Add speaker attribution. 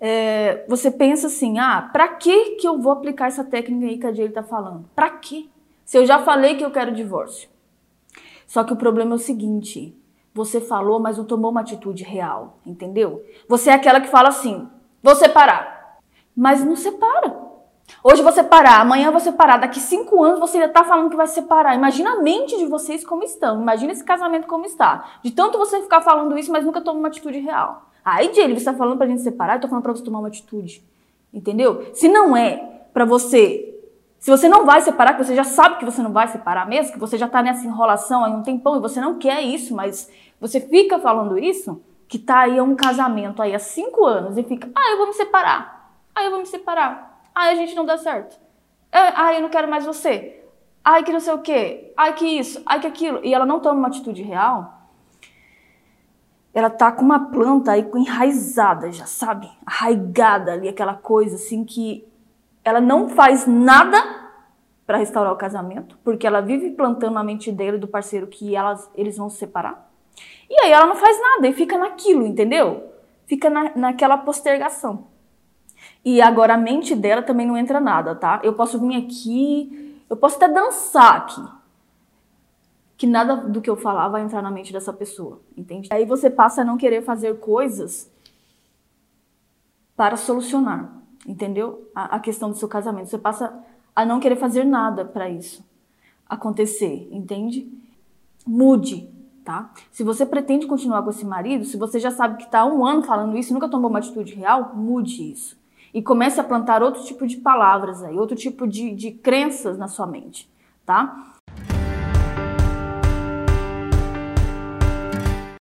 Speaker 1: é, você pensa assim, ah, pra que que eu vou aplicar essa técnica aí que a Jane tá falando? Pra quê? Se eu já falei que eu quero divórcio. Só que o problema é o seguinte, você falou, mas não tomou uma atitude real, entendeu? Você é aquela que fala assim, vou separar, mas não separa. Hoje você parar, amanhã você parar, daqui cinco anos você já tá falando que vai separar. Imagina a mente de vocês como estão, imagina esse casamento como está. De tanto você ficar falando isso, mas nunca toma uma atitude real. Aí, Jay, você tá falando pra gente separar, eu tô falando pra você tomar uma atitude. Entendeu? Se não é para você se você não vai separar, que você já sabe que você não vai separar mesmo, que você já tá nessa enrolação aí um tempão e você não quer isso, mas você fica falando isso, que tá aí um casamento aí há cinco anos e fica, ah, eu vou me separar. Ah, eu vou me separar. Ai, a gente não dá certo. Ai, eu não quero mais você. Ai, que não sei o quê. Ai, que isso. Ai, que aquilo. E ela não toma uma atitude real. Ela tá com uma planta aí enraizada já, sabe? Arraigada ali, aquela coisa assim que ela não faz nada para restaurar o casamento, porque ela vive plantando na mente dele do parceiro que elas, eles vão se separar. E aí ela não faz nada e fica naquilo, entendeu? Fica na, naquela postergação. E agora a mente dela também não entra nada, tá? Eu posso vir aqui, eu posso até dançar aqui. Que nada do que eu falar vai entrar na mente dessa pessoa, entende? Aí você passa a não querer fazer coisas para solucionar, entendeu? A, a questão do seu casamento. Você passa a não querer fazer nada para isso acontecer, entende? Mude, tá? Se você pretende continuar com esse marido, se você já sabe que está um ano falando isso e nunca tomou uma atitude real, mude isso e comece a plantar outro tipo de palavras aí, outro tipo de, de crenças na sua mente, tá?